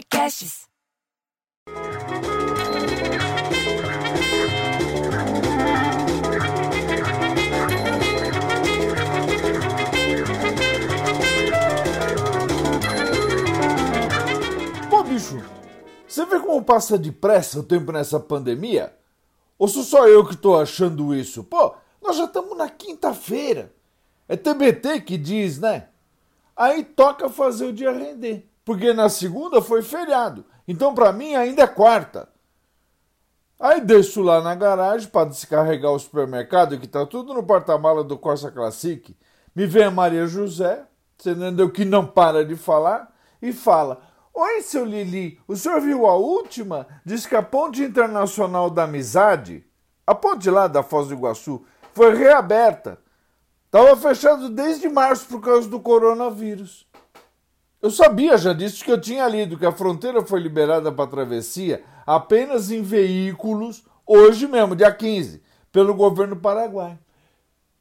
Podcasts. Pô, bicho, você vê como passa depressa o tempo nessa pandemia? Ou sou só eu que tô achando isso? Pô, nós já estamos na quinta-feira. É TBT que diz, né? Aí toca fazer o dia render. Porque na segunda foi feriado. Então pra mim ainda é quarta. Aí desço lá na garagem para descarregar o supermercado, que tá tudo no porta-mala do Corsa Classic. Me vem a Maria José, você entendeu que não para de falar, e fala: Oi, seu Lili, o senhor viu a última? Diz que a Ponte Internacional da Amizade, a ponte lá da Foz do Iguaçu, foi reaberta. Estava fechado desde março por causa do coronavírus. Eu sabia já disso que eu tinha lido que a fronteira foi liberada para travessia apenas em veículos, hoje mesmo, dia 15, pelo governo paraguai.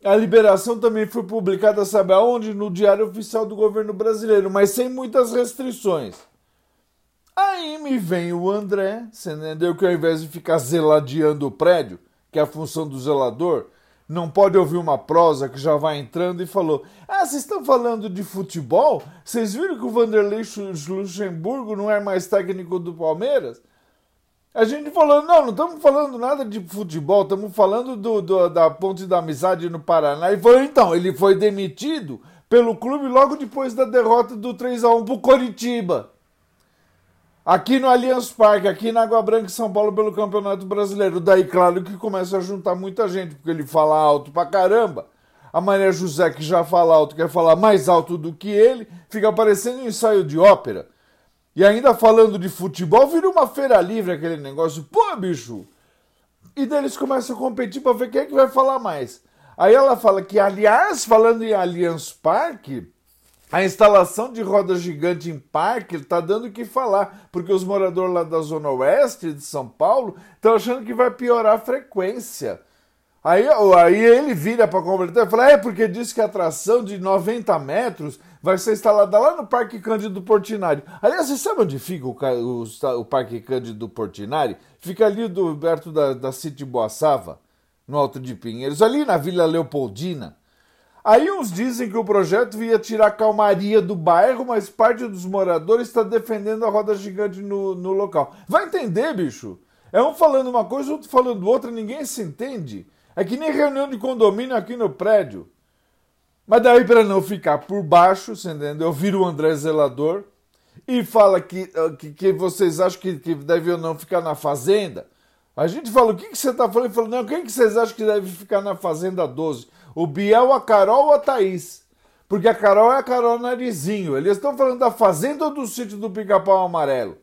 A liberação também foi publicada, sabe aonde? No Diário Oficial do Governo Brasileiro, mas sem muitas restrições. Aí me vem o André, você entendeu? Que ao invés de ficar zeladiando o prédio, que é a função do zelador, não pode ouvir uma prosa que já vai entrando e falou: Ah, vocês estão falando de futebol? Vocês viram que o Vanderlei Luxemburgo não é mais técnico do Palmeiras? A gente falou: Não, não estamos falando nada de futebol, estamos falando do, do, da Ponte da Amizade no Paraná. E falou: Então, ele foi demitido pelo clube logo depois da derrota do 3 a 1 para o Coritiba. Aqui no Allianz Parque, aqui na Água Branca, São Paulo, pelo Campeonato Brasileiro. Daí, claro que começa a juntar muita gente, porque ele fala alto pra caramba. A Maria José, que já fala alto, quer falar mais alto do que ele, fica parecendo um ensaio de ópera. E ainda falando de futebol, vira uma feira livre aquele negócio. Pô, bicho! E daí eles começam a competir pra ver quem é que vai falar mais. Aí ela fala que, aliás, falando em Allianz Parque, a instalação de roda gigante em parque está dando o que falar, porque os moradores lá da Zona Oeste de São Paulo estão achando que vai piorar a frequência. Aí, aí ele vira para converter e fala: é porque diz que a atração de 90 metros vai ser instalada lá no Parque Cândido Portinari. Aliás, você sabe onde fica o, o, o Parque Cândido Portinari? Fica ali do, perto da, da City Boaçava, no Alto de Pinheiros, ali na Vila Leopoldina. Aí uns dizem que o projeto ia tirar a calmaria do bairro, mas parte dos moradores está defendendo a roda gigante no, no local. Vai entender, bicho? É um falando uma coisa, outro falando outra, ninguém se entende. É que nem reunião de condomínio aqui no prédio. Mas daí, para não ficar por baixo, você entendeu? Eu viro o André Zelador e fala que, ah, que, que vocês acham que, que deve ou não ficar na fazenda. A gente fala, o que, que você está falando? Ele falou, não, quem que vocês acham que deve ficar na Fazenda 12? O Biel, a Carol ou a Thaís? Porque a Carol é a Carol Narizinho. Eles estão falando da Fazenda ou do sítio do Pica-Pau Amarelo?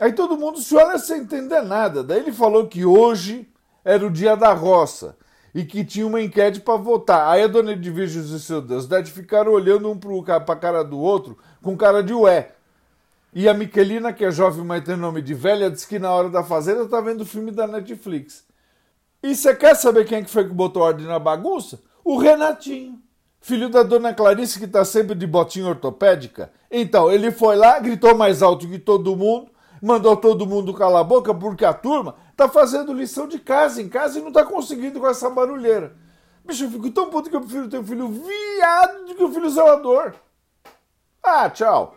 Aí todo mundo se olha sem entender nada. Daí ele falou que hoje era o dia da roça e que tinha uma enquete para votar. Aí a dona Edviges e seu Deus deve ficar olhando um para a cara do outro com cara de ué. E a Miquelina, que é jovem, mas tem nome de velha, disse que na hora da fazenda tá vendo o filme da Netflix. E você quer saber quem é que foi que botou ordem na bagunça? O Renatinho, filho da dona Clarice, que tá sempre de botinha ortopédica. Então, ele foi lá, gritou mais alto que todo mundo, mandou todo mundo calar a boca, porque a turma tá fazendo lição de casa em casa e não tá conseguindo com essa barulheira. Bicho, eu fico tão puto que eu prefiro ter um filho viado do que um filho zelador. Ah, tchau.